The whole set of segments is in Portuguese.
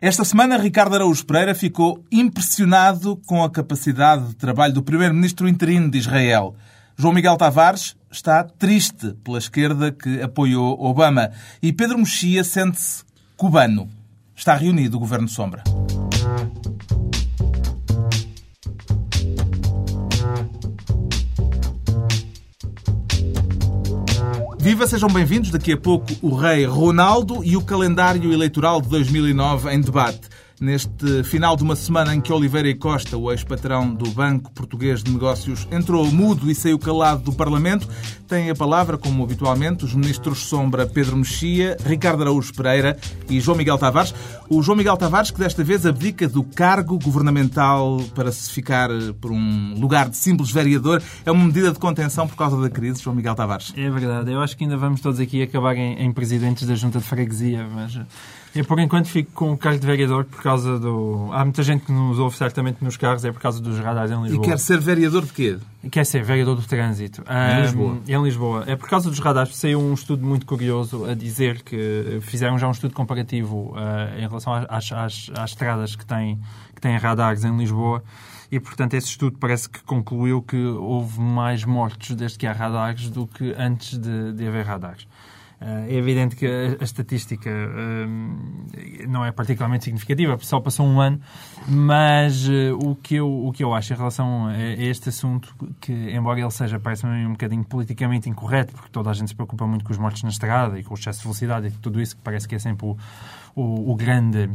Esta semana, Ricardo Araújo Pereira ficou impressionado com a capacidade de trabalho do primeiro-ministro interino de Israel. João Miguel Tavares está triste pela esquerda que apoiou Obama. E Pedro Mexia sente-se cubano. Está reunido o Governo Sombra. Viva, sejam bem-vindos. Daqui a pouco o rei Ronaldo e o calendário eleitoral de 2009 em debate neste final de uma semana em que Oliveira e Costa, o ex-patrão do Banco Português de Negócios, entrou mudo e saiu calado do Parlamento, têm a palavra, como habitualmente, os ministros Sombra Pedro Mexia, Ricardo Araújo Pereira e João Miguel Tavares. O João Miguel Tavares, que desta vez abdica do cargo governamental para se ficar por um lugar de simples vereador, é uma medida de contenção por causa da crise, João Miguel Tavares. É verdade. Eu acho que ainda vamos todos aqui acabar em, em presidentes da Junta de Freguesia, mas eu, por enquanto, fico com o cargo de vereador por causa do... Há muita gente que nos ouve certamente nos carros, é por causa dos radares em Lisboa. E quer ser vereador de quê? Quer ser vereador do trânsito. Em Lisboa. em Lisboa. É por causa dos radares. Saiu um estudo muito curioso a dizer que fizeram já um estudo comparativo uh, em relação às, às, às estradas que têm, que têm radares em Lisboa. E, portanto, esse estudo parece que concluiu que houve mais mortos desde que há radares do que antes de, de haver radares. É evidente que a, estatística não é particularmente significativa, só passou um ano, mas eh, o, que eu, o que eu acho em relação a este assunto, que embora ele seja, parece-me um bocadinho politicamente incorreto, porque toda a gente se preocupa muito com os mortos na estrada e com o excesso de velocidade e tudo isso, que parece que é sempre o, o, o grande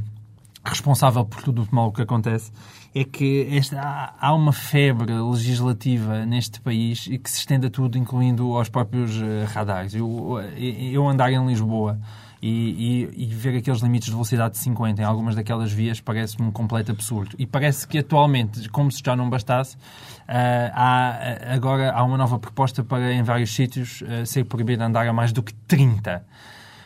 responsável por tudo o mal que acontece, é que esta, há uma febre legislativa neste país e que se estende a tudo, incluindo aos próprios uh, radares. Eu, eu andar em Lisboa e, e, e, ver aqueles limites de velocidade de 50 em algumas daquelas vias parece-me um completo absurdo. E parece que atualmente, como se já não bastasse, uh, há, agora há uma nova proposta para em vários sítios uh, ser proibido andar a mais do que 30.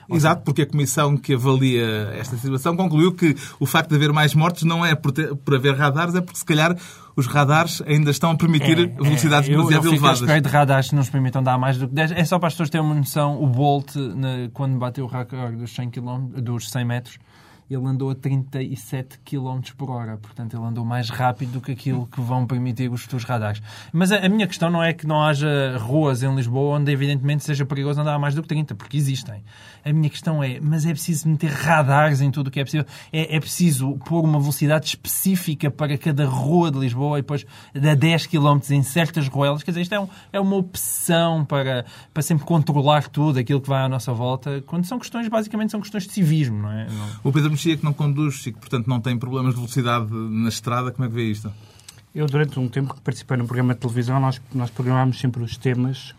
Exato, porque a comissão que avalia esta situação concluiu que o facto de haver mais mortes não é por, ter, por haver radares, é porque se calhar os radares ainda estão a permitir é, velocidades é, demasiado eu, elevadas. Eu de radares que não nos permitam dar mais do que 10. É só para as pessoas terem uma noção, o Bolt, na, quando bateu o recorde dos 100, km, dos 100 metros, ele andou a 37 km por hora. Portanto, ele andou mais rápido do que aquilo que vão permitir os futuros radares. Mas a, a, minha questão não é que não haja ruas em Lisboa onde, evidentemente, seja perigoso andar mais do que 30, porque existem. A minha questão é, mas é preciso meter radares em tudo o que é possível? É, é preciso pôr uma velocidade específica para cada rua de Lisboa e depois a 10 km em certas ruelas? Quer dizer, isto é, um, é uma opção para, para sempre controlar tudo aquilo que vai à nossa volta, quando são questões, basicamente, são questões de civismo, não é? Não... O Pedro Mexia que não conduz e que, portanto, não tem problemas de velocidade na estrada, como é que vê isto? Eu, durante um tempo que participei num programa de televisão, nós, nós programámos sempre os temas,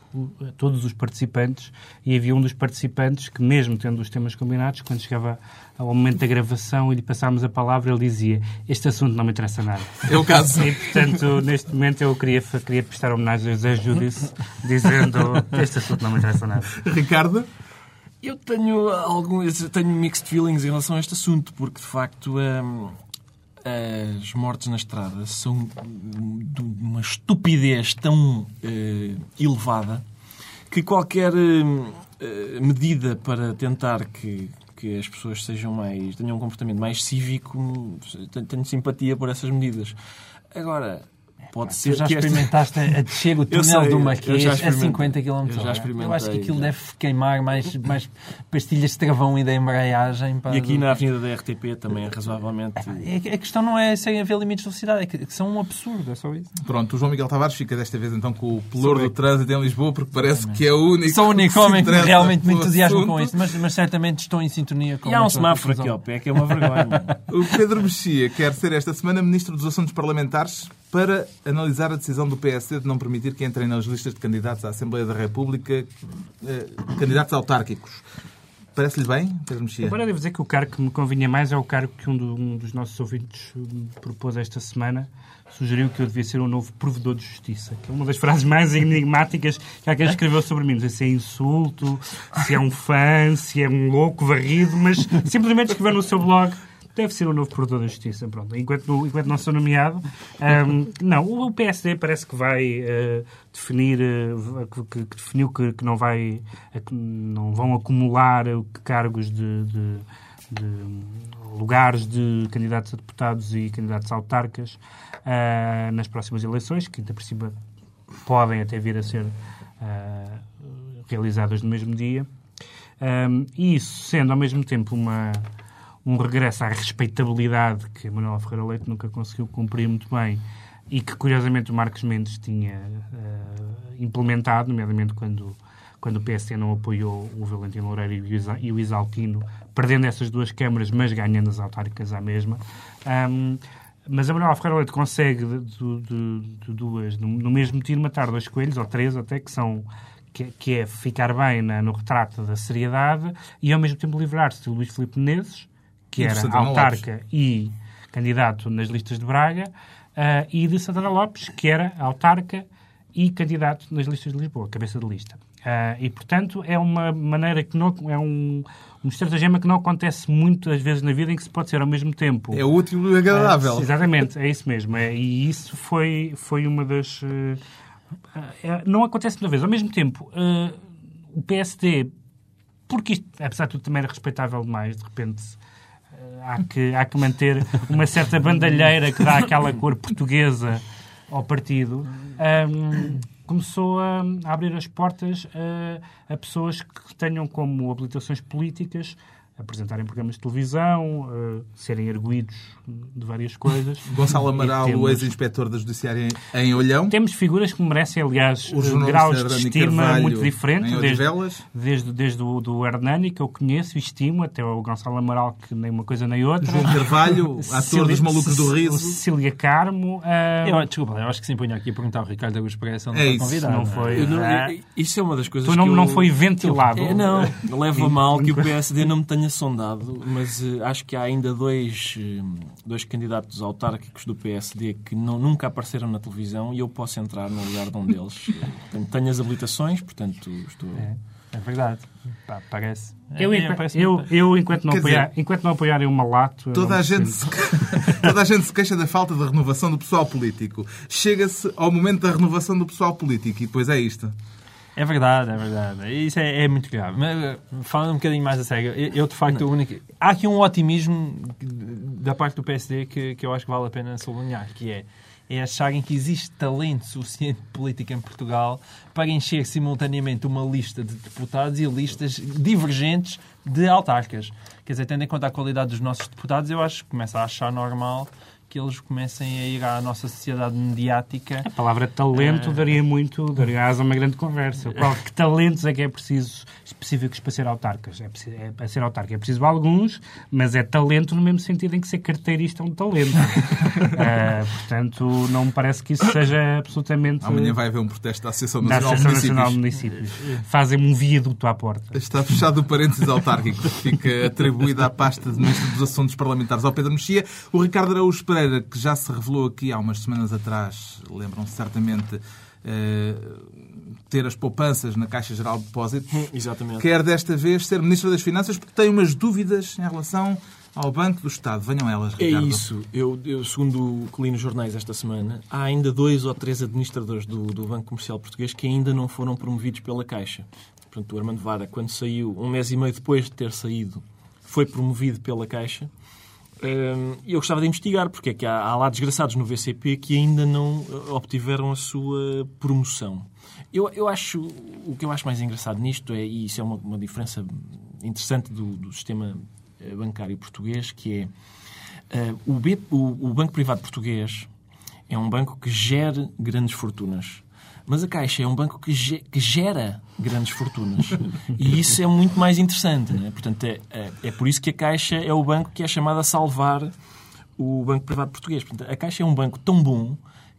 todos os participantes, e havia um dos participantes que, mesmo tendo os temas combinados, quando chegava ao momento da gravação e lhe passámos a palavra, ele dizia: Este assunto não me interessa nada. É o caso. E, portanto, neste momento eu queria, queria prestar homenagem a José Judice, dizendo: Este assunto não me interessa nada. Ricardo? Eu tenho alguns tenho mixed feelings em relação a este assunto, porque de facto hum, as mortes na estrada são de uma estupidez tão uh, elevada que qualquer uh, medida para tentar que, que as pessoas sejam mais tenham um comportamento mais cívico tenho simpatia por essas medidas. Agora, Pode ser já que experimentaste esta... a descer o túnel sei, do Marquês a 50 km eu. Eu acho que aquilo já. deve queimar mais, mais pastilhas de travão e da embreagem. Para... E aqui na avenida da RTP também é razoavelmente... É, a questão não é sem haver limites de velocidade, é que são um absurdo, é só isso. Pronto, o João Miguel Tavares fica desta vez então com o pelour do trânsito em Lisboa, porque parece que é o único... Sou o único homem que realmente me entusiasma com isso, mas, mas certamente estou em sintonia com... E há um semáforo aqui ao pé, que é uma vergonha. o Pedro Mexia quer ser esta semana Ministro dos Assuntos Parlamentares para analisar a decisão do PSD de não permitir que entrem nas listas de candidatos à Assembleia da República eh, candidatos autárquicos. Parece-lhe bem, Pedro Mexia? Agora devo dizer que o cargo que me convinha mais é o cargo que um, do, um dos nossos ouvintes propôs esta semana. Sugeriu que eu devia ser um novo provedor de justiça, que é uma das frases mais enigmáticas que alguém escreveu sobre mim. Não sei se é insulto, se é um fã, se é um louco varrido, mas simplesmente escreveu no seu blog deve ser o novo provedor da justiça. Pronto. Enquanto, enquanto não sou nomeado, um, não, o PSD parece que vai uh, definir, uh, que, que, definiu que, que, não, vai, que não vão acumular cargos de, de de lugares de candidatos a deputados e candidatos a autarcas uh, nas próximas eleições, que ainda por cima podem até vir a ser uh, realizadas no mesmo dia. Um, e isso sendo ao mesmo tempo uma, um regresso à respeitabilidade que Manuel Ferreira Leite nunca conseguiu cumprir muito bem e que, curiosamente, o Marcos Mendes tinha uh, implementado, nomeadamente quando, quando o PSD não apoiou o Valentino Loureiro e o Isaltino, perdendo essas duas câmaras, mas ganhando as autárquicas à mesma. Um, mas a Manuel Ferreira Leite consegue, de, de, de duas, no, mesmo tiro, matar dois coelhos, ou três até, que são que é ficar bem na, no retrato da seriedade e, ao mesmo tempo, livrar-se de Luís Filipe Menezes, que era autarca e candidato nas listas de Braga, uh, e de Santana Lopes, que era autarca e candidato nas listas de Lisboa, cabeça de lista. Uh, e, portanto, é uma maneira que não. É um, um estratagema que não acontece muitas vezes na vida em que se pode ser ao mesmo tempo. É útil e agradável. Uh, exatamente, é isso mesmo. É, e isso foi, foi uma das. Não acontece muitas vezes. Ao mesmo tempo, o PSD, porque isto, apesar de tudo, também era respeitável demais, de repente há que, há que manter uma certa bandalheira que dá aquela cor portuguesa ao partido. Um, começou a, abrir as portas a, a pessoas que tenham como habilitações políticas apresentarem programas de televisão, uh, serem arguídos de várias coisas. Gonçalo Amaral, temos... o ex-inspetor da Judiciária em, em Olhão. Temos figuras que merecem, aliás, graus de estima Carvalho, muito diferentes, desde, desde, desde o do Hernani, que eu conheço e estimo, até o Gonçalo Amaral, que nem uma coisa nem outra. João Carvalho, ator dos Malucos do Riso. Cecília Carmo. Uh... Eu, desculpa, eu acho que se impunha aqui a perguntar ao Ricardo Augusto Pereira se ele não é está convidado. Não foi, não, é, isso é uma das coisas tu não, que eu... não foi ventilado. É, não, leva mal que o PSD não me tenha sondado, mas uh, acho que há ainda dois, uh, dois candidatos autárquicos do PSD que não, nunca apareceram na televisão e eu posso entrar no lugar de um deles. tenho as habilitações, portanto estou... É. É verdade. Pá, parece. Eu, é, eu, eu, enquanto, não apoiar, dizer, enquanto não apoiarem o malato. Toda a, gente se, toda a gente se queixa da falta de renovação do pessoal político. Chega-se ao momento da renovação do pessoal político e depois é isto. É verdade, é verdade. Isso é, é muito grave. Mas, eh, falando um bocadinho mais a sério, eu, de facto, o único... há aqui um otimismo da parte do PSD que, que eu acho que vale a pena sublinhar, que é é acharem que existe talento suficiente político em Portugal para encher simultaneamente uma lista de deputados e listas divergentes de autarcas. Quer dizer, tendo em conta a qualidade dos nossos deputados, eu acho que começa a achar normal que eles comecem a ir à nossa sociedade mediática. A palavra talento uh... daria muito, daria asa a uma grande conversa. Qual, que talentos é que é preciso específicos para ser autarcas? É, preciso, é, para ser autarca é preciso alguns, mas é talento no mesmo sentido em que ser carteirista é um talento. uh, portanto, não me parece que isso seja absolutamente... Amanhã vai haver um protesto da Associação Nacional, da Associação Nacional de Municípios. Fazem um viaduto à porta. Está fechado o parênteses autárquico. Fica atribuída à pasta de Ministro dos Assuntos Parlamentares ao Pedro Mexia. O Ricardo Araújo Pereira, que já se revelou aqui há umas semanas atrás, lembram-se certamente, eh, ter as poupanças na Caixa Geral de Depósitos. Hum, exatamente. Quer desta vez ser Ministro das Finanças porque tem umas dúvidas em relação ao Banco do Estado. Venham elas, é Ricardo. É isso. Eu, eu, segundo o que li nos jornais esta semana, há ainda dois ou três administradores do, do Banco Comercial Português que ainda não foram promovidos pela Caixa. Portanto, o Armando Vara, quando saiu, um mês e meio depois de ter saído, foi promovido pela Caixa eu gostava de investigar, porque é que há, há lá desgraçados no VCP que ainda não eh, obtiveram a sua promoção. Eu, eu acho, o que eu acho mais engraçado nisto é, e isso é uma, uma diferença interessante do, do, sistema eh, bancário português, que é uh, o, B, o, o Banco Privado Português é um banco que gera grandes fortunas. Mas a Caixa é um banco que, ge que gera grandes fortunas. E isso é muito mais interessante. Né? Portanto, é, é, é, por isso que a Caixa é o banco que é chamado a salvar o Banco Privado Português. Portanto, a Caixa é um banco tão bom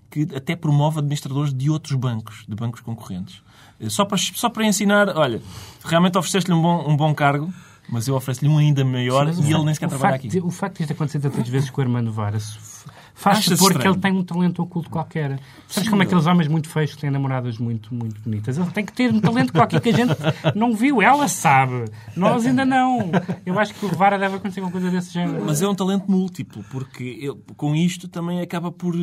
que até promove administradores de outros bancos, de bancos concorrentes. Só para, só para ensinar, olha, realmente ofereceste-lhe um bom, um bom cargo, mas eu ofereço-lhe um ainda maior Sim, e ele nem sequer trabalha aqui. De, o facto de isto acontecer tantas vezes com o Armando Vara faz supor que ele tem um talento oculto qualquer. Sabes Sim, como aqueles homens muito feios que têm namoradas muito, muito bonitas? Ele tem que ter um talento qualquer que a gente não viu. Ela sabe. Nós ainda não. Eu acho que o Vara deve acontecer uma coisa desse género. Mas é um talento múltiplo, porque ele, com isto também acaba por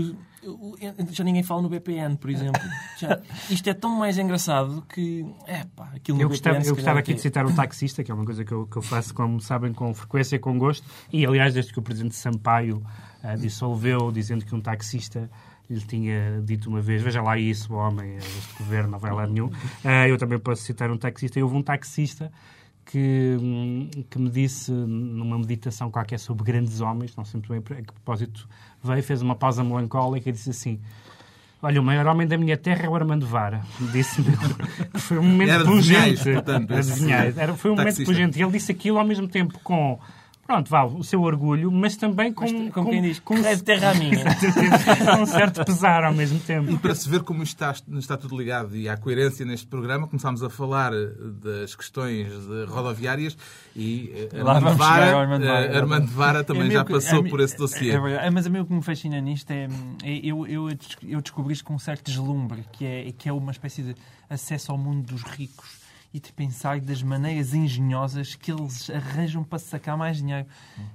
já ninguém fala no BPN, por exemplo. Já- isto é tão mais engraçado que. É pá, aquilo Eu BPN. gostava, se eu gostava aqui que de é- citar o taxista, que é uma coisa que eu, que eu faço, como sabem, com frequência e com gosto. E, aliás, desde que o Presidente Sampaio ah, dissolveu, dizendo que um taxista lhe tinha dito uma vez, veja lá isso, homem, este governo não vai lá nenhum. Ah, eu também posso citar um taxista. E houve um taxista que, hum, que me disse, numa meditação qualquer sobre grandes homens, não sei muito bem a que propósito veio, fez uma pausa melancólica e disse assim... Olha, o maior homem da minha terra é o Armando Vara. Disse-me. Foi um momento Era pungente. portanto, Era foi um momento taxista. pungente. E ele disse aquilo ao mesmo tempo com. Pronto, vá, o seu orgulho, mas também com. Mas, como quem diz, com, que de terra a minha. com um certo pesar ao mesmo tempo. E para se ver como isto está, está tudo ligado e há coerência neste programa, começámos a falar eh, das questões de rodoviárias e eh, Lá Armando Vara, ao Armando Vara. eh, Armando Vara também É já que- passou é mi- por esse dossiê. É. É, mas a mim o que me fascina nisto é, é eu, eu, eu descobri isto com um certo deslumbre, que é, que é uma espécie de acesso ao mundo dos ricos e de pensar das maneiras engenhosas que eles arranjam para sacar mais dinheiro.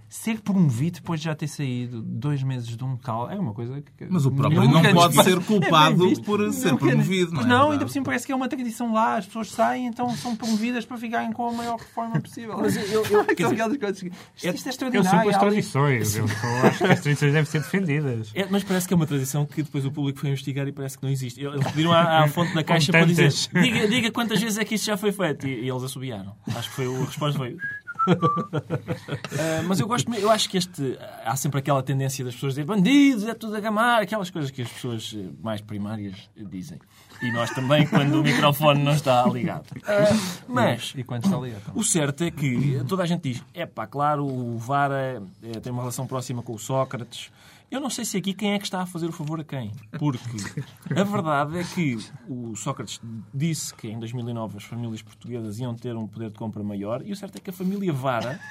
Ser promovido depois de já ter saído dois meses de um local é uma coisa que... Mas o próprio não pode ser culpado É bem visto. por ser Nunca- promovido, não é não, ainda por cima parece que é uma tradição lá, as pessoas saem, então são promovidas para ficarem com a maior reforma possível. Mas eu- eu- quer dizer, coisas que- Isto, isto é Eu sou extraordinário. pelas ali- tradições. Eu acho que as tradições devem ser defendidas. É, mas parece que é uma tradição que depois o público foi investigar e parece que não existe. Eles pediram à, à fonte da caixa para dizer diga, diga quantas vezes é que isto já foi E, e eles assobiaram. Acho que foi o- a resposta foi. Ah, mas eu gosto, eu acho que este há sempre aquela tendência das pessoas dizer bandidos, é tudo a gamar, aquelas coisas que as pessoas eh, mais primárias dizem. E nós também, quando o microfone não está ligado. Ah, mas E quando está então. o certo é que toda a gente diz: é pá, claro, o Vara eh, tem uma relação próxima com o Sócrates. Eu não sei se aqui quem é que está a fazer o favor a quem. Porque a verdade é que o Sócrates disse que em 2009 as famílias portuguesas iam ter um poder de compra maior e o certo é que a família Vara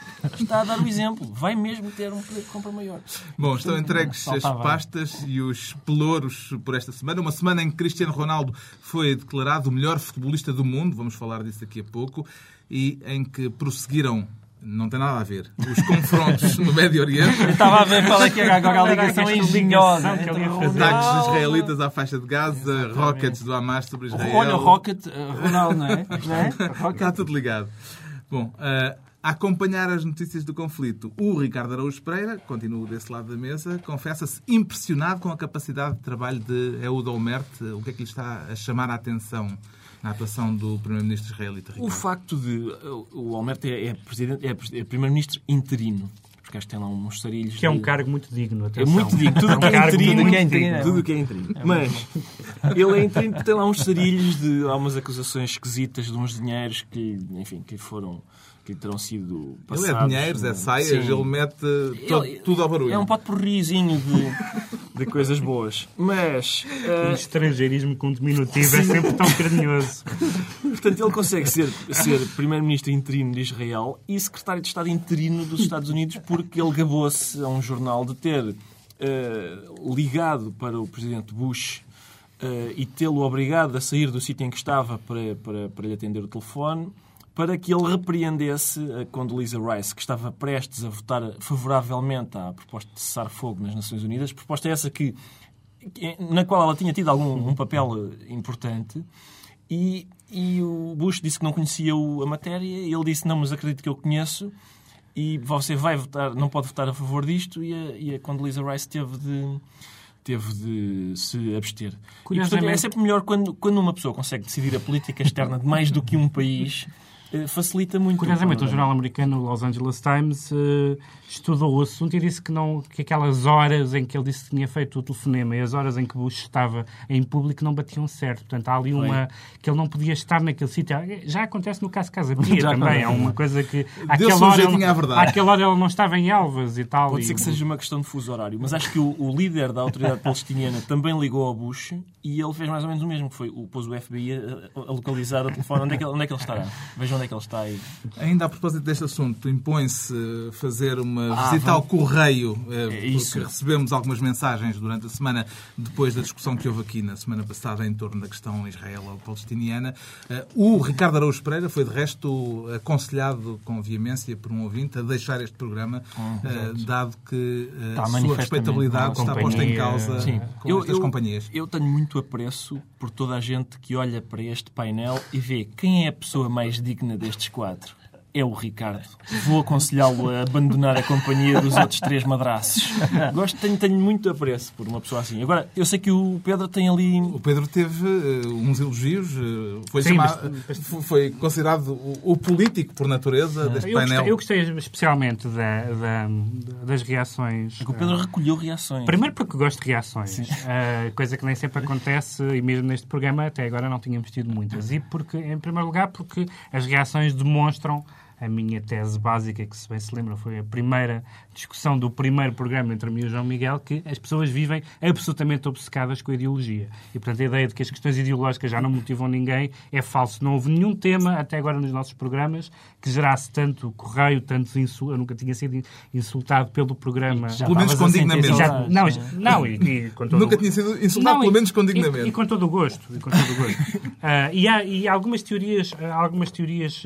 está a dar o exemplo. Vai mesmo ter um poder de compra maior. Bom, estão entregues as pastas e os pelouros por esta semana. Uma semana em que Cristiano Ronaldo foi declarado o melhor futebolista do mundo, vamos falar disso daqui a pouco, e em que prosseguiram, não tem nada a ver, os confrontos no Médio Oriente. Eu estava a ver qual é que era agora a ligação engenhosa. Ataques Ronaldo- israelitas à faixa de Gaza, rockets do Hamas sobre Israel. Olha, o Rocket, eh, Ronaldo, não é? Não é? Está tudo ligado. Bom, eh, a acompanhar as notícias do conflito, o Ricardo Araújo Pereira, continuo desse lado da mesa, confessa-se impressionado com a capacidade de trabalho de Eudo Omert. O que é que lhe está a chamar a atenção na atuação do primeiro-ministro israelita? O Ricardo? facto de o Almerto é, é, presidente, é, é primeiro-ministro interino. Porque acho que tem lá uns sarilhos. Que é um de- cargo muito digno. É atenção. muito digno. Tudo É um que é cargo interino. muito tudo que é digno. interino. Tudo o que é interino. Mas ele é interino porque tem lá uns sarilhos de. Há umas acusações esquisitas de uns dinheiros que, enfim, que foram. Que terão sido. Ele Passados, é dinheiros, é saias, Sim. ele mete to- Ele- tudo ao barulho. É um pote porrizinho de, de coisas boas. Mas. O eh, estrangeirismo com diminutivo é sempre tão carinhoso. Portanto, ele consegue ser, ser primeiro-ministro interino de Israel e secretário de Estado interino dos Estados Unidos porque ele gabou-se a um jornal de ter eh, ligado para o presidente Bush eh, e tê-lo obrigado a sair do sítio em que estava para, para, para lhe atender o telefone para que ele repreendesse a Condoleezza Rice, que estava prestes a votar favoravelmente à proposta de cessar fogo nas Nações Unidas. Proposta essa que, na qual ela tinha tido algum um papel eh, importante. E, e o Bush disse que não conhecia a matéria e ele disse, não, mas acredito que eu conheço e você vai votar, não pode votar a favor disto e a, e a Condoleezza Rice teve de, teve de se abster. E, portanto, é sempre melhor quando, quando uma pessoa consegue decidir a política externa de mais do que um país, eh, facilita muito. o Curiosamente, um panorama. jornal americano, o Los Angeles Times, eh, estudou o assunto e disse que, não, que aquelas horas em que ele disse que tinha feito o telefonema e as horas em que Bush estava em público não batiam certo. Portanto, há ali uma... que ele não podia estar naquele sítio. Já acontece no caso Casa Pia também. acontece. Há uma coisa que... Àquela hora ele- à verdade. àquela hora ele não estava em Elvas e tal. Pode e- ser que seja uma questão de fuso horário, mas acho que o, o líder da autoridade palestiniana também ligou ao Bush e ele fez mais ou menos o mesmo, que foi o, pôs o FBI a, a localizar o telefone. Onde é, que ele, onde é que ele estará? Vejam onde é que ele está aí. Ainda a propósito deste assunto, impõe-se eh, fazer uma Ah, visita ao correio, eh, É porque recebemos algumas mensagens durante a semana, depois da discussão que houve aqui na semana passada em torno da questão israelo-palestiniana. Eh, O Ricardo Araújo Pereira foi, de resto, aconselhado com veemência por um ouvinte a deixar este programa, dado que a sua respeitabilidade está posta em causa Sim. com Eu, estas eu- companhias. eu tenho muito apreço por toda a gente que olha para este painel e vê quem é a pessoa mais digna destes quatro. É o Ricardo. Vou aconselhá-lo a abandonar a companhia dos outros três madraços. Gosto, tenho, tenho muito apreço por uma pessoa assim. Agora, eu sei que o Pedro tem ali. O Pedro teve eh, uns elogios, eh, foi, Sim, chamado- mas- foi considerado o, o político por natureza deste Eu painel. gostei, eu gostei especialmente da- da- das reações. O Pedro recolheu reações. Primeiro porque gosto de reações, eh, coisa que nem sempre acontece e mesmo neste programa até agora não tínhamos tido muitas. E porque, em primeiro lugar, porque as reações demonstram a minha tese básica, que se bem se lembra foi a primeira discussão do primeiro programa entre mim e o João Miguel, que as pessoas vivem absolutamente obcecadas com a ideologia. E, portanto, a ideia de que as questões ideológicas já não motivam ninguém é falso. Não houve nenhum tema, até agora nos nossos programas, que gerasse tanto correio, tantos insultos. Eu nunca tinha sido insultado pelo programa. Pelo menos com dignamente. Já- não, não, e, e com todo Nunca tinha sido insultado, Não, pelo e- menos com e, dignamente. e com todo o gosto. E, com todo o gosto. Ah, e há e algumas teorias, ah, algumas teorias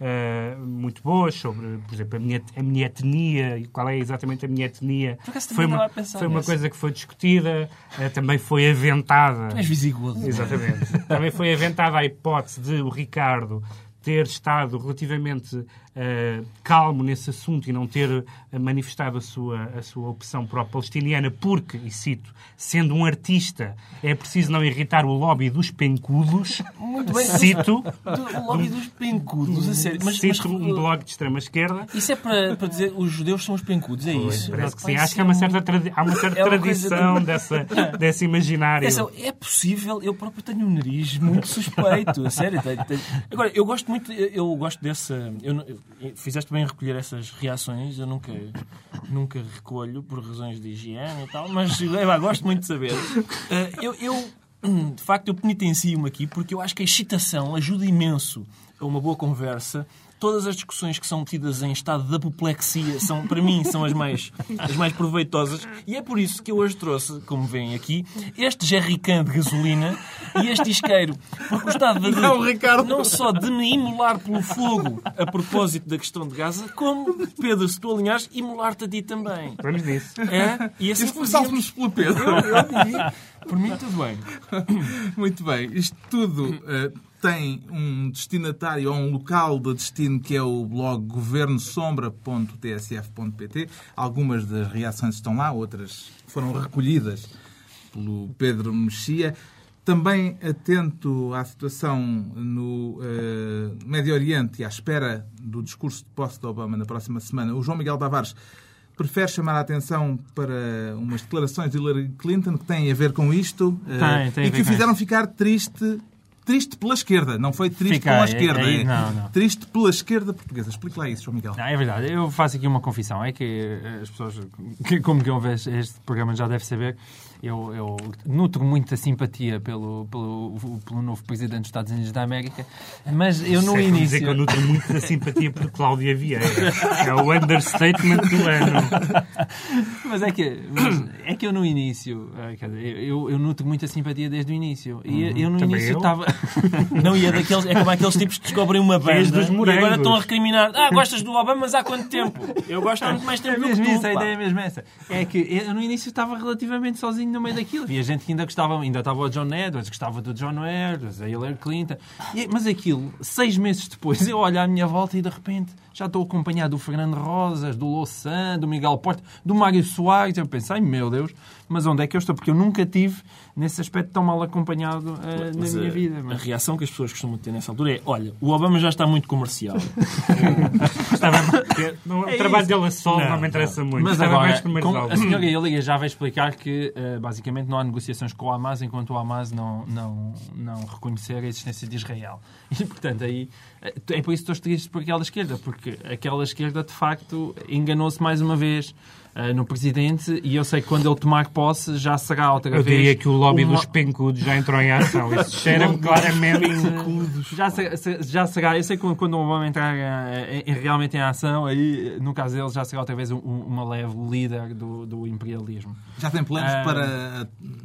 ah, muito boas sobre, por exemplo, a minha, a minha etnia e qual é exatamente a minha etnia. Foi uma, foi uma nisso. coisa que foi discutida, ah, também foi aventada. Tu és visigoso. Exatamente. Também foi aventada a hipótese de o Ricardo ter estado relativamente eh, calmo nesse assunto e não ter eh, manifestado a sua, a sua opção pró-palestiniana, porque, e cito, sendo um artista, é preciso não irritar o lobby dos pencudos. Muito bem. Cito, Do lobby dos pencudos, a sério. Mas, cito mas- um blog de extrema-esquerda. Isso é para, para dizer os judeus são os pencudos, é isso? Parece que sim. Acho que há uma um- certa, tradi- há uma certa É uma tradição de- dessa, desse imaginário. Atenção, é possível, eu próprio tenho um nariz muito suspeito, a sério. tenho- tenho- Agora, eu gosto muito, eu, gosto dessa. Eu- fizeste bem em recolher essas reações, eu nunca, nunca recolho por razões de higiene e tal, mas é, pá, gosto muito de saber. Eh, eu, eu, de facto, eu penitencio-me aqui porque eu acho que a excitação ajuda imenso a uma boa conversa. Todas as discussões que são tidas em estado de apoplexia são, para mim, são as mais, as mais proveitosas. E é por isso que eu hoje trouxe, como veem aqui, este jerrycan de gasolina e este isqueiro. Porque gostava de, Não, Ricardo. não só de me imolar pelo fogo a propósito da questão de Gaza, como, Pedro, se tu alinhares, imolar-te a ti também. Vamos nisso. É? E assim Isso começámos pelo Pedro. Por mim, tudo bem. Muito bem. Isto tudo eh, tem um destinatário ou um local de destino que é o blog governosombra.tsf.pt. Algumas das reações estão lá, outras foram recolhidas pelo Pedro Mexia. Também atento à situação no eh, Médio Oriente e à espera do discurso de posse de Obama na próxima semana, o João Miguel Tavares prefere chamar a atenção para umas declarações de Hillary Clinton que têm a ver com isto eh, Tem, tem e que o fizeram ficar triste. Triste pela esquerda, não foi triste Fica pela aí, esquerda. aí, é não, não. Triste pela esquerda portuguesa. Explique lá isso, João Miguel. Não, é verdade. Eu faço aqui uma confissão. É que as pessoas, que, como que ouve este programa já deve saber, eu, eu nutro muita simpatia pelo, pelo, pelo novo presidente dos Estados Unidos da América, mas eu no Isso é como dizer início... que eu nutro muito da simpatia por Cláudia Vieira. É o understatement do ano. Mas é que, mas é que eu no início, dizer, eu, eu nutro muita simpatia desde o início. E eu no Também início estava. Não, e é, daqueles, é como aqueles tipos que descobrem uma banda dos e agora estão a recriminar. Ah, gostas do Obama, mas há quanto tempo? Eu gosto há muito mais É tempo do que mesmo tu. isso, a pá. ideia é mesmo essa. É que eu no início estava relativamente sozinho no meio daquilo. Havia gente que ainda gostava, ainda estava o John Edwards, gostava do John Edwards, a Hillary Clinton. E- mas aquilo, seis meses depois, eu olho à minha volta e de repente já estou acompanhado do Fernando Rosas, do Louçã, do Miguel Porto, do Mário Soares. Eu pensei, ai meu Deus, mas onde é que eu estou? Porque eu nunca tive nesse aspecto tão mal acompanhado eh, na Mas minha a- vida. A Mas... reação que as pessoas costumam ter nessa altura é: olha, o Obama já está muito comercial. Estava, não, o É trabalho isso. dele a solo não, Não, me interessa muito. Mas Estava agora, mais com- comercial. a senhora Illiga já vai explicar que, eh, basicamente, não há negociações com o Hamas enquanto o Hamas não, não, não reconhecer a existência de Israel. E, portanto, aí eh, é por isso que estou triste por aquela esquerda, porque aquela esquerda, de facto, enganou-se mais uma vez. Uh, no presidente e eu sei que quando ele tomar posse já será outra Eu vez. diria que o lobby uma- dos pencudos já entrou em ação. Isso cheira-me claramente. já, será, se- já será, eu sei que quando o Obama entrar eh, em- realmente em ação, aí, no caso dele, já será outra vez um- um- uma leve líder do, do imperialismo. Já tem planos Ah, para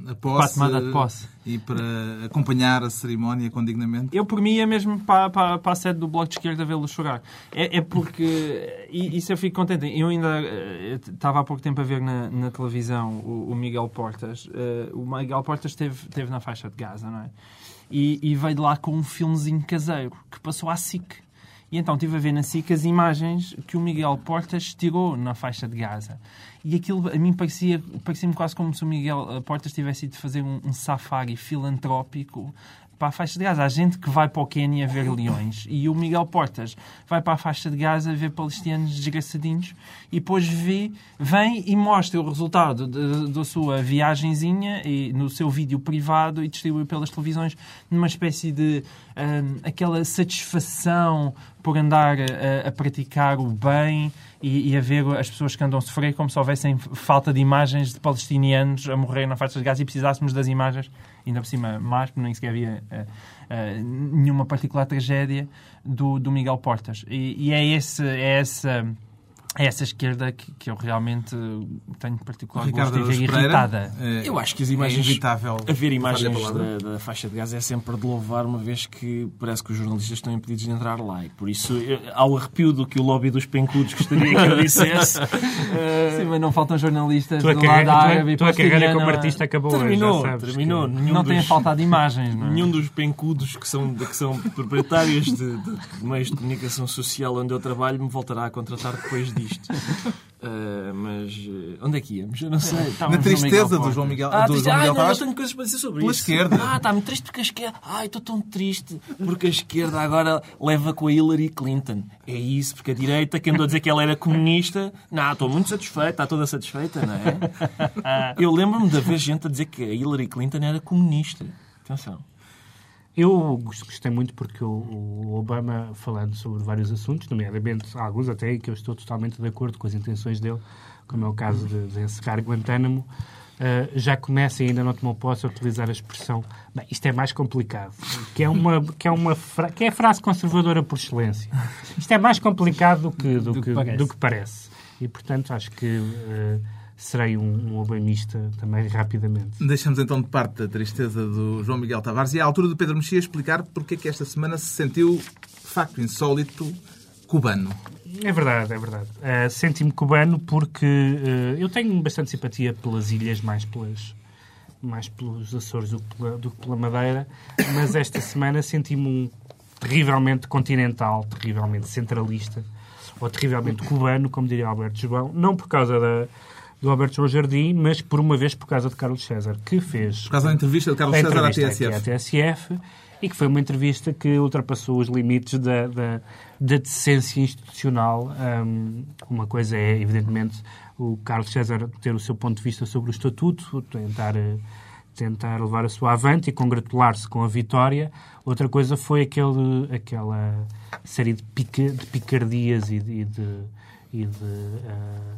a, a posse, para a tomada de posse. e para acompanhar a cerimónia com dignamente? Eu, por mim, é mesmo para, para, para a sede do Bloco de Esquerda vê-lo chorar. É, é porque... E isso eu fico contente. Eu ainda eh, estava há pouco tempo a ver na, na televisão o, o Miguel Portas. Eh, o Miguel Portas esteve, esteve na faixa de Gaza, não é? E, e veio de lá com um filmezinho caseiro que passou à SIC. E então estive a ver na SIC as imagens que o Miguel Portas tirou na faixa de Gaza. E aquilo a mim parecia, parecia-me quase como se o Miguel eh, Portas tivesse ido fazer um, um safari filantrópico para a faixa de Gaza. Há gente que vai para o Quênia ver leões. E o Miguel Portas vai para a faixa de Gaza ver palestinos desgraçadinhos. E depois vê, vem e mostra o resultado da sua viagenzinha e, no seu vídeo privado e distribui pelas televisões numa espécie de hum, aquela satisfação por andar a, a praticar o bem e, e a ver as pessoas que andam a sofrer como se houvessem falta de imagens de palestinianos a morrer na faixa de Gaza e precisássemos das imagens, ainda por cima mais, porque nem sequer havia eh, eh, nenhuma particular tragédia do, do Miguel Portas. E, e é, esse, é essa... É essa esquerda que, que eu realmente tenho particular Ricardo gosto de ver Araújo Pereira, irritada. eh, Eu acho que as é imagens. inevitável A ver a imagens da, da faixa de Gaza é sempre de louvar, uma vez que parece que os jornalistas estão impedidos de entrar lá. E por isso, eu- ao arrepio do que o lobby dos pencudos gostaria que eu dissesse, eh, Sim, mas não faltam jornalistas Tua do carreira, lado tua- árabe e tua carreira palestiniano como a- artista acabou terminou, hoje, já sabes terminou. que- Nenhum Não tem dos- faltado imagens, não é? Nenhum dos pencudos que são, que são proprietários de, de meios de comunicação social onde eu trabalho me voltará a contratar depois disto. Ah, mas eh, onde é que íamos? Eu não sei. Na Estávamos no tristeza Miguel do. João Miguel, Ah, do João ah, Miguel não, eu Tavares. tenho coisas para dizer sobre Pela isso. esquerda. Ah, está muito triste porque a esquerda. Ai, estou tão triste porque a esquerda agora leva com a Hillary Clinton. É isso, porque a direita, que andou a dizer que ela era comunista, não, estou muito satisfeita, está toda satisfeita, não é? Eu lembro-me de haver gente a dizer que a Hillary Clinton era comunista. Atenção. Eu gostei muito porque o, o Obama, falando sobre vários assuntos, nomeadamente alguns até que eu estou totalmente de acordo com as intenções dele, como é o caso de, de encerrar Guantánamo, eh, já começa e ainda não tomou posse a utilizar a expressão "Bem, isto é mais complicado, que é, uma, que, é uma que é a frase conservadora por excelência. Isto é mais complicado do que, do Do que que, parece. do que parece. E, portanto, acho que eh, serei um, um também rapidamente. Deixamos então de parte a tristeza do João Miguel Tavares e a altura do Pedro Mexia explicar porque é que esta semana se sentiu, de facto insólito, cubano. É verdade, é verdade. Uh, Senti-me cubano porque uh, eu tenho bastante simpatia pelas ilhas, mais pelas mais pelos Açores do que pela, do que pela Madeira, mas esta semana senti-me um terrivelmente continental, terrivelmente centralista, ou terrivelmente cubano, como diria Alberto João, não por causa da, do Alberto João Jardim, mas por uma vez por causa de Carlos César, que fez Por causa da entrevista de Carlos César à TSF. à TSF e que foi uma entrevista que ultrapassou os limites da, da, da decência institucional. Um, uma coisa é, evidentemente, o Carlos César ter o seu ponto de vista sobre o Estatuto, tentar, eh, tentar levar a sua avante e congratular-se com a vitória. Outra coisa foi aquele, aquela série de, pica, de picardias e de... e de, e de eh,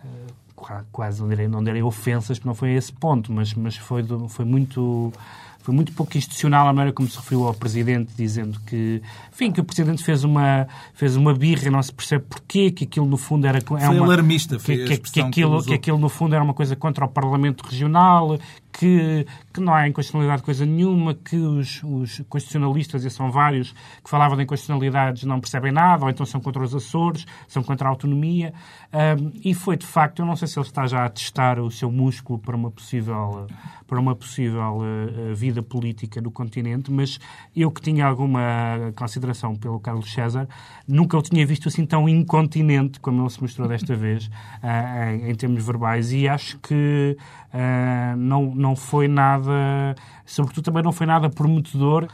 qua- quase não direi, não direi ofensas, porque não foi a esse ponto, mas, mas foi, do- foi muito foi muito pouco institucional a maneira como se referiu ao Presidente, dizendo que, enfim, que o Presidente fez uma, fez uma birra, não se percebe porquê, que aquilo no fundo era... É Foi uma, alarmista, foi que, que, que, que aquilo, usou. que aquilo no fundo era uma coisa contra o Parlamento Regional, que, que não há inconstitucionalidade coisa nenhuma, que os, os constitucionalistas, e são vários, que falavam de inconstitucionalidades não percebem nada, ou então são contra os Açores, são contra a autonomia. Um, e foi, de facto, eu não sei se ele está já a testar o seu músculo para uma possível, para uma possível uh, vida política no continente, mas eu que tinha alguma consideração pelo Carlos César, nunca o tinha visto assim tão incontinente como ele se mostrou desta vez, uh, em, em termos verbais, e acho que uh, não, não foi nada, sobretudo também não foi nada prometedor.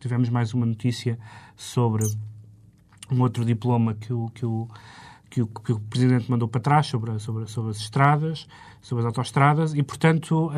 Tivemos mais uma notícia sobre um outro diploma que o, que o, que o, que o Presidente mandou para trás sobre, sobre, sobre as estradas, sobre as autoestradas, e, portanto,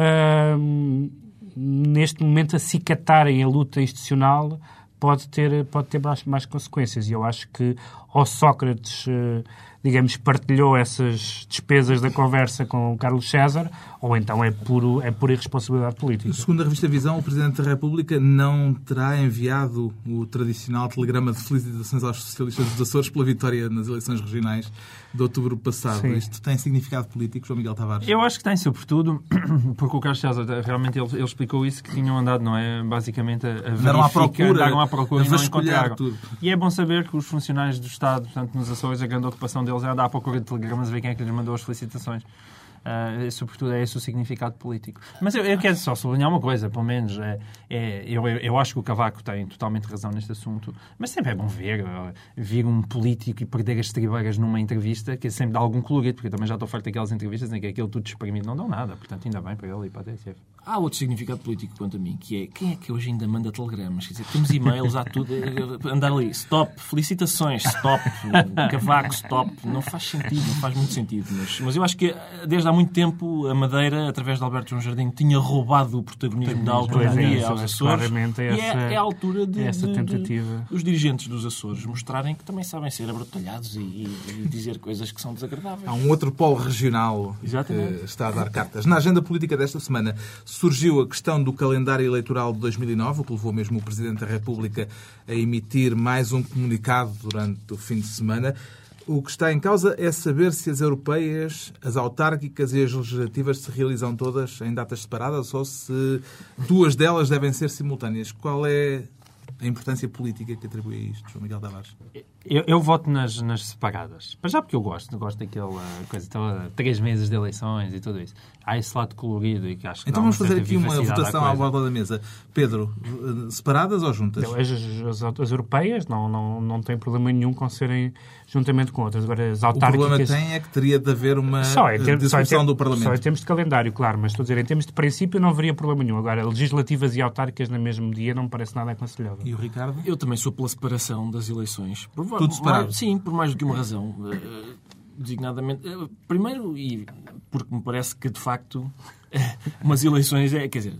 hum, neste momento, acicatarem a luta institucional pode ter, pode ter mais, mais consequências. E eu acho que, ou Sócrates uh, digamos, partilhou essas despesas da conversa com o Carlos César, ou então é, puro, é pura irresponsabilidade política. Segundo a revista Visão, o Presidente da República não terá enviado o tradicional telegrama de felicitações aos socialistas dos Açores pela vitória nas eleições regionais de outubro passado. Sim. Isto tem significado político, João Miguel Tavares? Eu acho que tem, sobretudo, porque o Carlos César realmente ele, ele explicou isso, que tinham andado, não é? Basicamente a, a Andaram à verificar, procura, andaram à procura a e não encontraram. tudo. E é bom saber que os funcionários do Estado, portanto, nos Açores, a grande ocupação deles é andar à procura de telegramas a ver quem é que lhes mandou as felicitações. Ah, sobretudo é esse o significado político. Mas eu, eu quero só sublinhar uma coisa, pelo menos. É, é, eu, eu acho que o Cavaco tem totalmente razão neste assunto, mas sempre é bom ver, ah, vir um político e perder as tribeiras numa entrevista, que sempre dá algum colorido, porque eu também já estou farto daquelas entrevistas em que aquilo tudo espremido não dão nada. Portanto, ainda bem para ele e para a TSF. Há outro significado político quanto a mim, que é quem é que hoje ainda manda telegramas? Quer dizer, temos e-mails, há tudo. eh, Andar ali, stop, felicitações, stop, cavaco, stop. Não faz sentido, não faz muito sentido. Mas, mas eu acho que eh, desde há muito tempo a Madeira, através de Alberto João Jardim, tinha roubado o protagonismo da é, autonomia isso, aos é Açores. claramente E essa- é, é a altura de, essa de- de tentativa. os dirigentes dos Açores mostrarem que também sabem ser abrotalhados e, e- e dizer coisas que são desagradáveis. Há um outro polo regional Exatamente. que está a dar cartas. Na agenda política desta semana surgiu a questão do calendário eleitoral de 2009, o que levou mesmo o Presidente da República a emitir mais um comunicado durante o fim de semana. O que está em causa é saber se as europeias, as autárquicas e as legislativas se realizam todas em datas separadas ou se duas delas devem ser simultâneas. Qual é a importância política que atribui a isto, João Miguel Tavares? Eu, eu voto nas, nas separadas. Para já porque eu gosto. Gosto daquela coisa toda, três meses de eleições e tudo isso. Há esse lado colorido e que acho que Então vamos fazer aqui uma votação à borda da mesa. Pedro, separadas ou juntas? As, as, as europeias não, não, não têm problema nenhum com serem juntamente com outras. Agora, as O autárquicas... problema tem é que teria de haver uma Só em, eh, termos, só, dissolução termos, do Parlamento. só em termos de calendário, claro, mas estou a dizer, em termos de princípio não haveria problema nenhum. Agora, legislativas e autárquicas no mesmo dia não me parece nada aconselhável. E o Ricardo? Eu também sou pela separação das eleições. Por, Tudo separado? mais- sim, por mais do que uma razão. Eh, designadamente. eh, primeiro, e porque me parece que, de facto, umas eleições é. Quer dizer,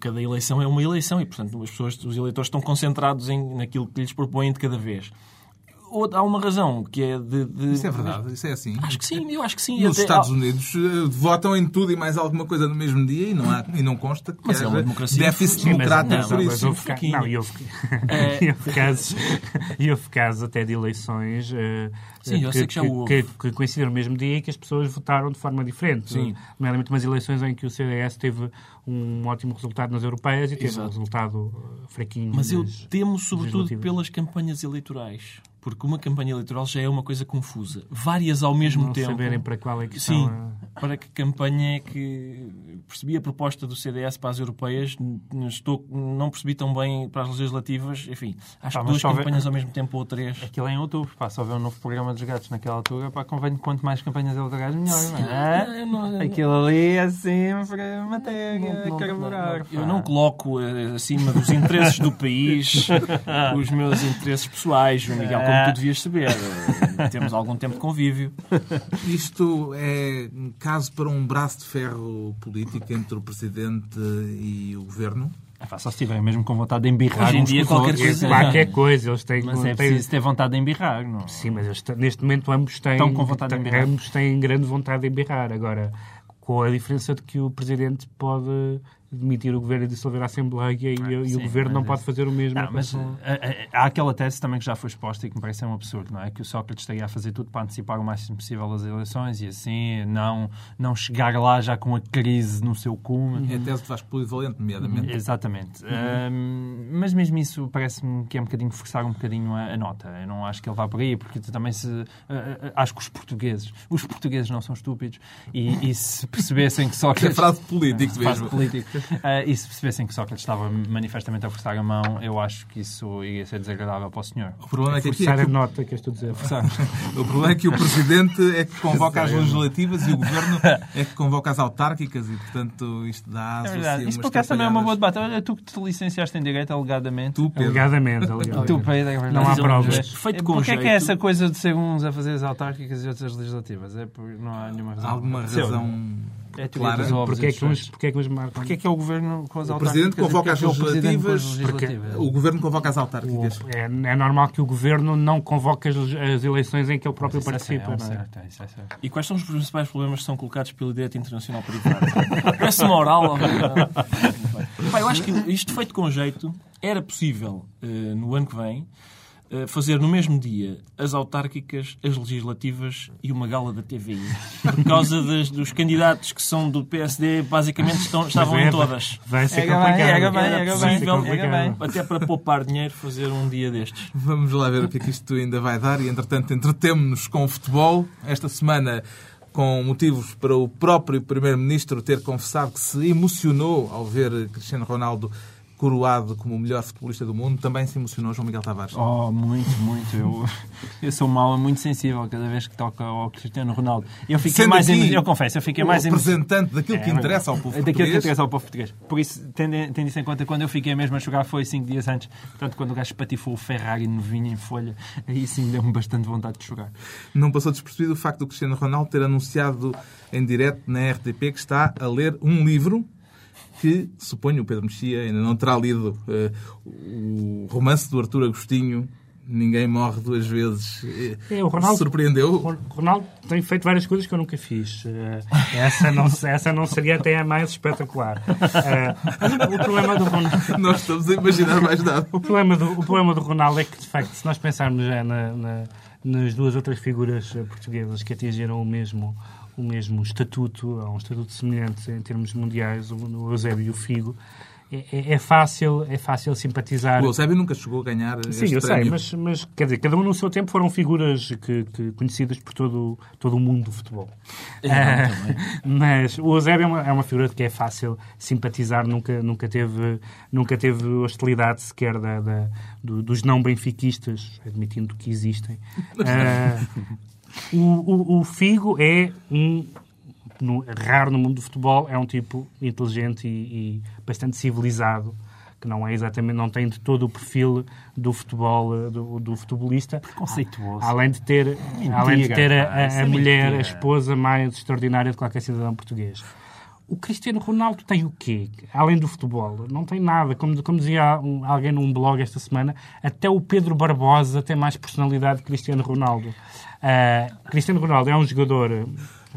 cada eleição é uma eleição e, portanto, as pessoas, os eleitores estão concentrados em, naquilo que lhes propõem de cada vez. Há uma razão que é de. de- Isso é verdade, isso é assim. Acho que sim, eu acho que sim. Nos Até- Estados Unidos eh, votam em tudo e mais alguma coisa no mesmo dia e não, há, e não consta que Mas é uma democracia. déficit Sim, mas- democrático não, por mas isso. houve, ca- fraquinho. não, e houve, É. e houve casos, e houve casos até de eleições eh, Sim, eu que, sei que já houve. que- que coincidiram no mesmo dia e que as pessoas votaram de forma diferente. Sim. Nomeadamente umas eleições em que o CDS teve um ótimo resultado nas europeias e teve um Exato. resultado eh, fraquinho Mas eu temo, sobretudo, pelas campanhas eleitorais. Porque uma campanha eleitoral já é uma coisa confusa. Várias ao mesmo não tempo. saberem para qual é que Sim, eh, para que campanha é que percebi a proposta do CDS para as europeias, estou, não percebi tão bem para as legislativas, enfim, acho Pá, que duas campanhas ao mesmo tempo ou três. Aquilo é em outubro, pá, se houver um novo programa dos gatos naquela altura, pá, convém que quanto mais campanhas eleitorais, melhor, não é? Eu não- Aquilo ali é sempre matéria, não- não- carburar. não- eu não coloco eh, acima dos interesses do país os meus interesses pessoais, João Miguel, como tu devias saber. Eh, Temos algum tempo de convívio. Isto é caso para um braço de ferro político entre o Presidente e o Governo? É, só se tiverem mesmo com vontade de embirrar Hoje em uns dia qualquer outros. coisa- Qualquer coisa, eles têm. Mas é preciso ter vontade de embirrar, não? Sim, mas eles, neste momento ambos têm, Estão com vontade de embirrar. ambos têm grande vontade de embirrar. Agora, com a diferença de que o Presidente pode demitir o Governo e dissolver a Assembleia e, e o sim, Governo mas não isso- pode fazer o mesmo. Não, mas eh, eh, há aquela tese também que já foi exposta e que me parece ser um absurdo, não é? Que o Sócrates estaria a fazer tudo para antecipar o máximo possível as eleições e assim não, não chegar lá já com a crise no seu cume. É a tese de Vasco Polivalente, nomeadamente. Exatamente. Ahm, mas mesmo isso parece-me que é um bocadinho forçar um bocadinho a, a nota. Eu não acho que ele vá por aí, porque também se. ah, ah, acho que os portugueses. Os portugueses não são estúpidos e, e se percebessem que É Sócrates. frase de político Frase mesmo. Ah, e se percebessem que Sócrates estava manifestamente a forçar a mão, eu acho que isso iria ser desagradável para o senhor. O problema é que forçar é a que o- nota que estou a dizer. o problema é que o Presidente é que convoca as legislativas e o Governo é que convoca as autárquicas e, portanto, isto dá É assim, verdade. Isso por acaso também é uma boa debate. Olha, tu que te licenciaste em Direito, alegadamente. Tu, Pedro. Alegadamente, alegadamente. Tu, Pedro, é. Não há provas. Feito com Porquê é que é essa coisa de ser uns a fazer as autárquicas e outros as legislativas? É porque não há nenhuma razão. Há alguma Seu. razão É teoria clara. Porquê é que uns, porquê é que uns marcam? Porquê é que é o governo com as O autárquicas? Presidente convoca as é é o Presidente com as legislativas. O Governo convoca as autárquicas. É, é normal que o governo não convoque as, as eleições em que ele próprio Isso participa. é? certo, é certo. E quais são os principais problemas que são colocados pelo direito internacional privado? Parece uma oral. Pá, eu acho que isto feito com jeito era possível, eh, no ano que vem, fazer no mesmo dia as autárquicas, as legislativas e uma gala da TVI. Por causa das- dos candidatos que são do PSD, basicamente estão- estavam Mas é, em todas. Vai ser complicado. bem, bem. Até para poupar dinheiro, fazer um dia destes. Vamos lá ver o que é que isto ainda vai dar e, entretanto, entretemos-nos com o futebol. Esta semana, com motivos para o próprio Primeiro-Ministro ter confessado que se emocionou ao ver Cristiano Ronaldo coroado como o melhor futebolista do mundo, também se emocionou João Miguel Tavares. Oh, muito, muito. Eu, eu sou uma alma muito sensível cada vez que toca ao Cristiano Ronaldo. Eu fiquei Sendo mais aqui eu confesso, eu fiquei mais representante daquilo que É, interessa ao povo Daquilo que português. interessa ao povo português. Por isso, tendo, tendo isso em conta, quando eu fiquei mesmo a jogar foi cinco dias antes. Portanto, quando o gajo patifou o Ferrari novinho em folha, aí sim deu-me bastante vontade de jogar. Não passou despercebido o facto do Cristiano Ronaldo ter anunciado em direto na RTP que está a ler um livro que, suponho, o Pedro Mexia ainda não terá lido eh, o romance do Artur Agostinho, Ninguém Morre Duas Vezes. Eh, É, o Ronaldo- Surpreendeu? O Ronaldo tem feito várias coisas que eu nunca fiz. Eh, essa, não, essa não seria até a mais espetacular. O, problema do Ronaldo. Nós estamos a imaginar mais nada. O problema, do, o problema do Ronaldo é que, de facto, se nós pensarmos na- na- nas duas outras figuras portuguesas que atingiram o mesmo, o mesmo estatuto, ou um estatuto semelhante em termos mundiais, o, Eusébio e o Figo, é, é- é fácil, é fácil simpatizar. O Eusébio nunca chegou a ganhar Sim, eu sei, prémio. mas, mas quer dizer, cada um no seu tempo foram figuras que, que conhecidas por todo, todo o mundo do futebol. Ah, mas o Eusébio é uma, é uma figura de que é fácil simpatizar, nunca, nunca, teve, nunca teve hostilidade sequer da, da- do- dos não benfiquistas, admitindo que existem. Ah, o, o- o Figo é um no- raro no mundo do futebol, é um tipo inteligente e, e bastante civilizado, que não é exatamente, não tem de todo o perfil do futebol, eh, do, do futebolista. Conceituoso. Além de ter, além de ter a, a- a é mulher, a esposa mais extraordinária de qualquer cidadão português. O Cristiano Ronaldo tem o quê? Além do futebol? Não tem nada. Como, como dizia um- alguém num blog esta semana, até o Pedro Barbosa tem mais personalidade que Cristiano Ronaldo. Ah, Cristiano Ronaldo é um jogador...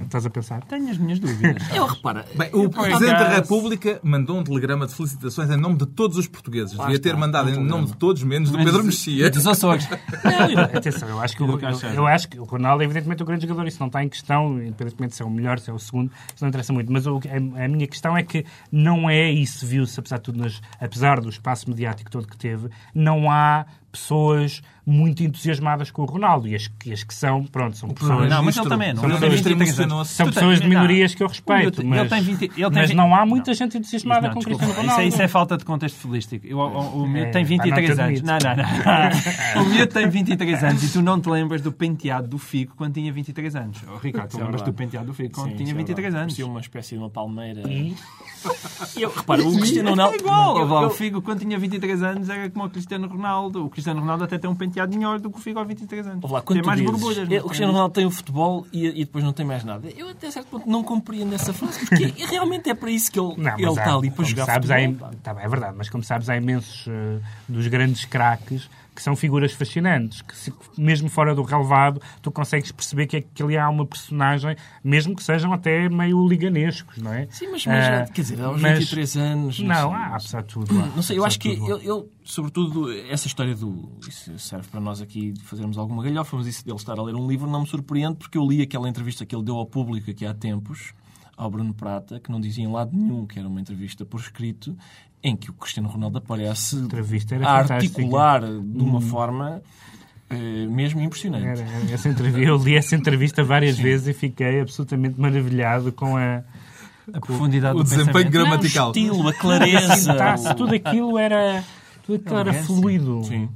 Estás a pensar? Tenho as minhas dúvidas. Eu repara, Bem, o Presidente da República mandou um telegrama de felicitações em nome de todos os portugueses. Devia ter está, mandado um em nome telegrama. de todos, menos do Pedro Mexia. Dos Açores. Atenção, eu acho, que o, eu, acho que o Ronaldo é evidentemente um grande jogador, isso não está em questão, independentemente se é o melhor, se é o segundo, isso não interessa muito. Mas o- a, a minha questão é que não é isso, viu-se, apesar de tudo, nas- apesar do espaço mediático todo que teve, não há pessoas muito entusiasmadas com o Ronaldo. E as, que- as que são, pronto, são pessoas. Não, mas ele também não. São Ele tem ministro 23 anos. emocionou-se. São pessoas de não. minorias que eu respeito, Ele mas, tem 20 ele tem mas 20 não há muita gente entusiasmada Não, com o desculpa, Cristiano isso, Ronaldo. é, isso é falta de contexto futbolístico. Eu- o, o, miúdo É, tem pá, não 23 te anos. Não, não, não. o miúdo tem 23 anos e tu não te lembras do penteado do Figo quando tinha 23 anos. Oh, Ricardo, tu Isso é lembras do penteado do Figo quando Sim, tinha isso é 23 verdade. anos? Parecia uma espécie de uma palmeira. E eu, repara, o Cristiano Ronaldo... É igual. Eu- eu- O Figo, quando tinha 23 anos, era como o Cristiano Ronaldo. O Cristiano Ronaldo até tem um penteado melhor do que o Figo aos 23 anos. Lá, tem mais borbulhas. é, o Cristiano Ronaldo tem o futebol e, e depois não tem mais nada. Eu até certo ponto não compreendo essa frase, porque realmente é para isso que ele, Não, ele há- está ali para jogar sabes, futebol. há, tá é verdade, mas como sabes, há imensos eh, dos grandes craques que são figuras fascinantes, que se- mesmo fora do relevado, tu consegues perceber que, é- que ali há uma personagem, mesmo que sejam até meio liganescos, não é? Sim, mas, mas Ah, quer dizer, aos mas- 23 anos... Não, sei, há, apesar de tudo. há. Não sei, eu acho que há. ele, ele, sobretudo, essa história do. Isso serve para nós aqui fazermos alguma galhofa, mas isso dele estar a ler um livro não me surpreende, porque eu li aquela entrevista que ele deu ao público aqui há tempos, ao Bruno Prata, que não dizia em lado nenhum que era uma entrevista por escrito, em que o Cristiano Ronaldo aparece a fantástica. articular de uma forma eh, mesmo impressionante. Era- era essa entrevista, eu li essa entrevista várias vezes e fiquei absolutamente maravilhado com a, A profundidade O do desempenho pensamento. Não, o gramatical. estilo, a clareza. tudo aquilo era, tudo aquilo era fluido. Sim.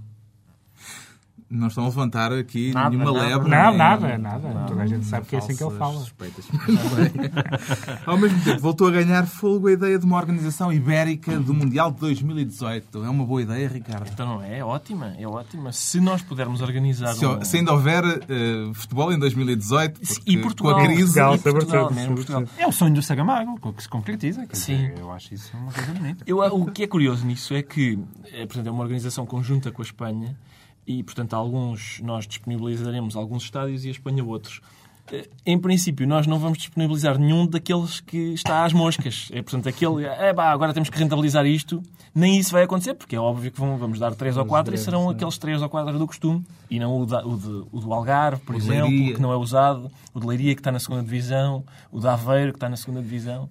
Não estão a levantar aqui Nada, nenhuma nada. lebre. Não, nem- nada, nada. Toda a gente sabe que é assim que ele fala. suspeitas. Ao mesmo tempo, voltou a ganhar fogo a ideia de uma organização ibérica do Mundial de 2018. É uma boa ideia, Ricardo? Então não é? É ótima, é ótima. Se nós pudermos organizar Se, um... se ainda houver eh, futebol em 2018, porque E Portugal, com a crise... Portugal, e Portugal, sobretudo. mesmo Portugal. É o sonho do Sagamago, que se concretiza. Sim. Eu acho isso uma coisa bonita. Eu, o que é curioso nisso é que é, portanto, é uma organização conjunta com a Espanha e, portanto, alguns nós disponibilizaremos alguns estádios e a Espanha outros. Eh, Em princípio, nós não vamos disponibilizar nenhum daqueles que está às moscas. É, portanto, aquele, é pá, agora temos que rentabilizar isto. Nem isso vai acontecer, porque é óbvio que vão, vamos dar três ou quatro e serão aqueles três ou quatro do costume. E não o, da- o de- o do Algarve, por O exemplo, Leiria. que não é usado. O de Leiria, que está na segunda divisão. O de Aveiro, que está na segunda divisão.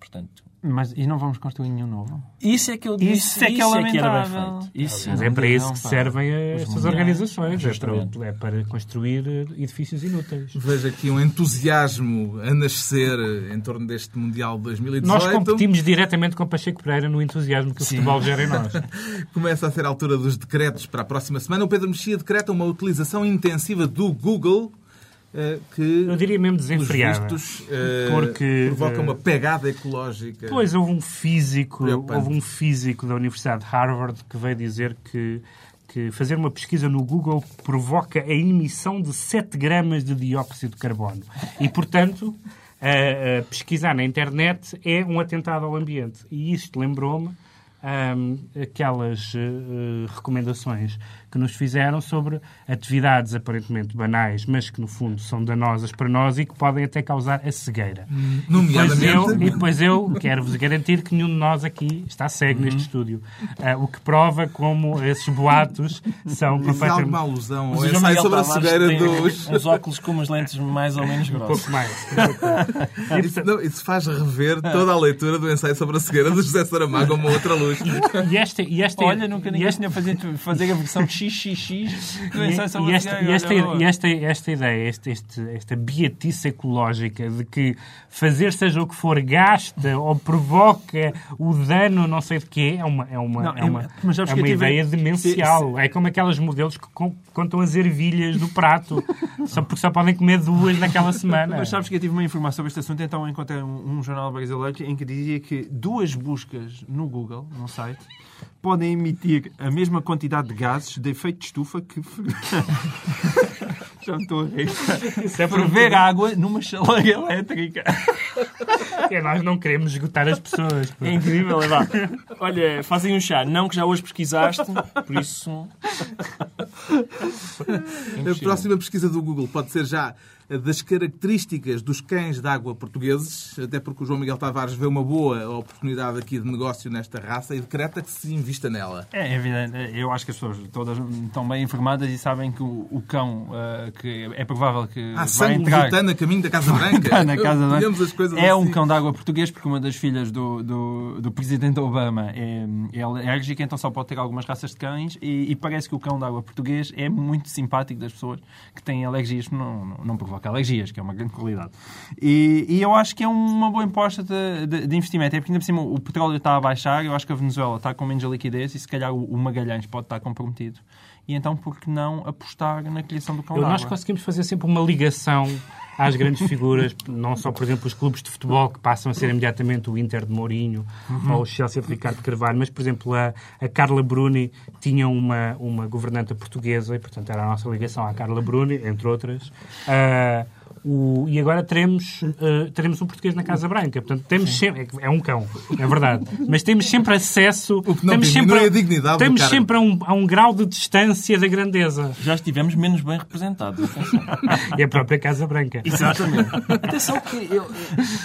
Portanto, Mas e não vamos construir nenhum novo? isso é que eu Isso disse. é que é era bem feito. Isso Mas sim. é para isso que servem estas organizações. É para, é para construir eh, edifícios inúteis. Vejo aqui um entusiasmo a nascer em torno deste Mundial de 2018. Nós competimos diretamente com Pacheco Pereira no entusiasmo que o futebol gera em nós. Começa a ser a altura dos decretos para a próxima semana. O Pedro Mexia decreta uma utilização intensiva do Google eh, que, Eu diria mesmo desenfreada. vistos, eh, Porque, provoca eh, uma pegada ecológica. Pois, houve um físico, houve um físico da Universidade de Harvard que veio dizer que, que fazer uma pesquisa no Google provoca a emissão de 7 gramas de dióxido de carbono. E, portanto, a, a pesquisar na internet é um atentado ao ambiente. E isto lembrou-me ahm, aquelas eh, eh, recomendações que nos fizeram sobre atividades aparentemente banais, mas que no fundo são danosas para nós e que podem até causar a cegueira. Pois Nomeadamente, eu, e depois eu quero-vos garantir que nenhum de nós aqui está cego Uhum. neste estúdio. Ah, o que prova como esses boatos são é alguma completamente... alusão ao ensaio Miguel sobre a cegueira dos... uns óculos com umas lentes mais ou menos Um grossas. pouco mais. um pouco mais. Isso, não, isso faz rever toda a leitura do ensaio sobre a cegueira do José Saramago a uma outra luz. E esta, e esta, Olha, nunca e ninguém esta, tinha fazer, fazer a versão XXX E, e a esta, e esta, e esta, esta ideia, este, este, esta beatice ecológica de que fazer seja o que for gasta ou provoca o dano não sei de quê, é uma, é uma, Não, é uma, mas é uma tive- ideia demencial. É como aquelas modelos que con- contam as ervilhas do prato, só porque só podem comer duas naquela semana. Mas sabes que eu tive uma informação sobre este assunto, então encontrei um, um jornal brasileiro em que dizia que duas buscas no Google, num site, podem emitir a mesma quantidade de gases de efeito de estufa que. Já me estou a rir. Isso é Ferver água numa chaleira elétrica. porque nós não queremos esgotar as pessoas. É incrível, é vá. Olha, fazem um chá. Não que já hoje pesquisaste, por isso... A próxima pesquisa do Google pode ser já das características dos cães de água portugueses, até porque o João Miguel Tavares vê uma boa oportunidade aqui de negócio nesta raça e decreta que se invista nela. É evidente, eu acho que as pessoas todas estão bem informadas e sabem que o, o cão, eh, que é provável que Há vai sangue entrar a caminho da Casa Branca. Na casa coisas É um assim. cão de água português porque uma das filhas do, do, do presidente Obama é, é alérgica, então só pode ter algumas raças de cães e, e parece que o cão de água português é muito simpático das pessoas que têm alergias, não, não, não provoca alergias, que é uma grande qualidade. E, e eu acho que é uma boa imposta de, de- de investimento. É porque ainda por cima o petróleo está a baixar, eu acho que a Venezuela está com menos liquidez e se calhar o, o Magalhães pode estar comprometido. E então por que não apostar na criação do de nós conseguimos fazer sempre uma ligação às grandes figuras, não só, por exemplo, os clubes de futebol que passam a ser imediatamente o Inter de Mourinho ou o Chelsea de Ricardo Carvalho, mas, por exemplo, a, a Carla Bruni tinha uma, uma governanta portuguesa e, portanto, era a nossa ligação à Carla Bruni, entre outras. Ah, o- e agora teremos, ah, teremos um português na Casa Branca. Portanto, temos sempre. É, é um cão, é verdade. Mas temos sempre acesso. O que não temos sempre, a dignidade Temos cara. sempre a um, a um grau de distância da grandeza. Já estivemos menos bem representados. atenção. E a própria Casa Branca. Exatamente. Atenção que eu,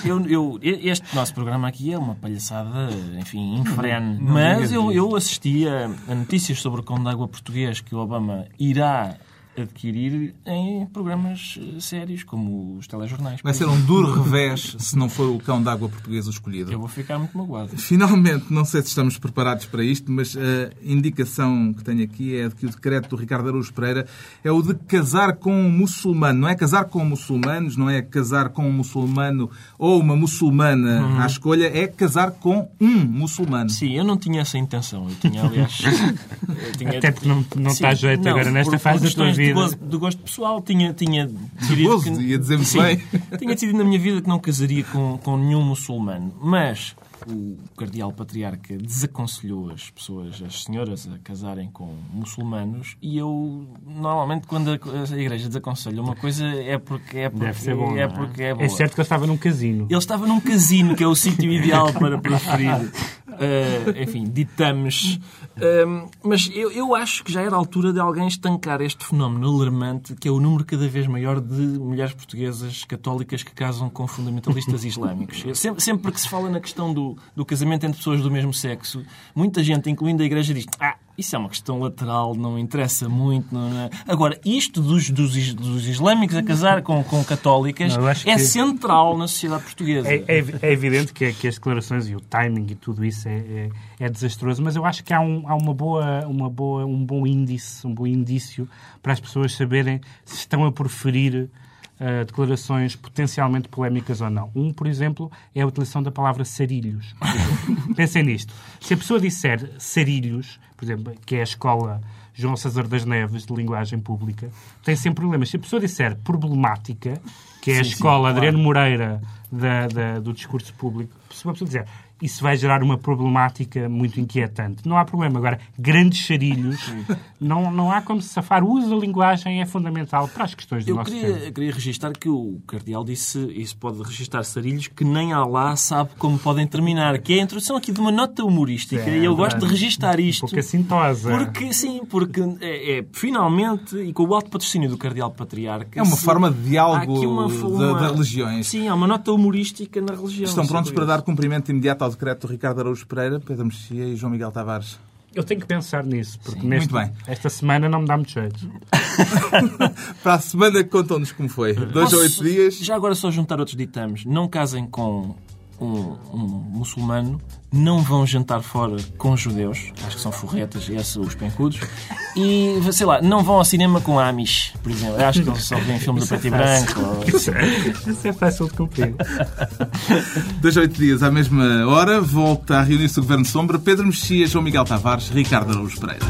eu, eu- este nosso programa aqui é uma palhaçada, enfim, infrene. Mas eu, eu assisti a, a notícias sobre o cão de água português que o Obama irá adquirir em programas eh, sérios, como os telejornais. Vai ser um duro revés se não for o cão d'água português o escolhido. Eu vou ficar muito magoado. Finalmente, não sei se estamos preparados para isto, mas a indicação que tenho aqui é de que o decreto do Ricardo Araújo Pereira é o de casar com um muçulmano. Não é casar com muçulmanos, não é casar com um muçulmano ou uma muçulmana à escolha, é casar com um muçulmano. Sim, eu não tinha essa intenção. Eu tinha, aliás. eu tinha- Até porque não, não está a jeito Não, agora nesta por- fase por da tua vida. gosto, de gosto pessoal, tinha, tinha decidido. gozo, que- ia dizer Sim, bem. Tinha decidido na minha vida que não casaria com, com nenhum muçulmano. Mas o cardeal patriarca desaconselhou as pessoas, as senhoras, a casarem com muçulmanos e eu, normalmente, quando a, igreja desaconselha uma coisa, é porque é, porque, Deve ser bom. é, não porque é boa. É certo que eu estava num casino. Ele estava num casino, que é o sítio ideal para preferir, eh, enfim, ditames. Um, mas eu, eu acho que já era a altura de alguém estancar este fenómeno alarmante, que é o número cada vez maior de mulheres portuguesas católicas que casam com fundamentalistas islâmicos. Sempre, sempre que se fala na questão do, do casamento entre pessoas do mesmo sexo, muita gente, incluindo a Igreja, diz ah, isso é uma questão lateral, não interessa muito. Não é? Agora, isto dos, dos, dos islâmicos a casar com, com católicas é que- central na sociedade portuguesa. É, é é evidente que, que as declarações e o timing e tudo isso é, é, é desastroso, mas eu acho que há, um, há uma boa, uma boa, um bom índice, um bom indício para as pessoas saberem se estão a preferir ah, declarações potencialmente polémicas ou não. Um, por exemplo, é a utilização da palavra sarilhos. Pensem nisto. Se a pessoa disser sarilhos, por exemplo, que é a escola João César das Neves de linguagem pública, tem sempre problemas. Se a pessoa disser problemática, que é a Sim, sim, escola claro. Adriano Moreira da- da- do discurso público, se uma pessoa dizer isso vai gerar uma problemática muito inquietante. Não há problema. Agora, grandes charilhos, não, não há como se safar. O uso da linguagem é fundamental para as questões do Eu nosso queria, tempo. queria registrar que o cardeal disse, isso pode registrar sarilhos, que nem Alá sabe como podem terminar, que é a introdução aqui de uma nota humorística, É, e eu gosto de registar Um isto. pouco assintosa. Porque, sim, porque é, é, finalmente, e com o alto patrocínio do Cardeal Patriarca... É uma se- forma de diálogo uma- uma- das religiões. Sim, há uma nota humorística na religião. Estão prontos para dar isso. cumprimento imediato ao decreto do Ricardo Araújo Pereira, Pedro Mexia e João Miguel Tavares. Eu tenho que pensar nisso, porque Sim, neste- muito bem. esta semana não me dá muito jeito. Para a semana, contam-nos como foi. Dois Posso- a oito dias. Já agora só juntar outros ditames. Não casem com um, um muçulmano, não vão jantar fora com judeus, acho que são forretas, esses os pencudos, e, sei lá, não vão ao cinema com Amish, por exemplo. Eu acho que eles só veem filmes a preto e branco. ou- Isso é fácil de cumprir. Dois a oito dias, à mesma hora, volta a reunir-se o Governo de Sombra. Pedro Mexia, João Miguel Tavares, Ricardo Araújo Pereira.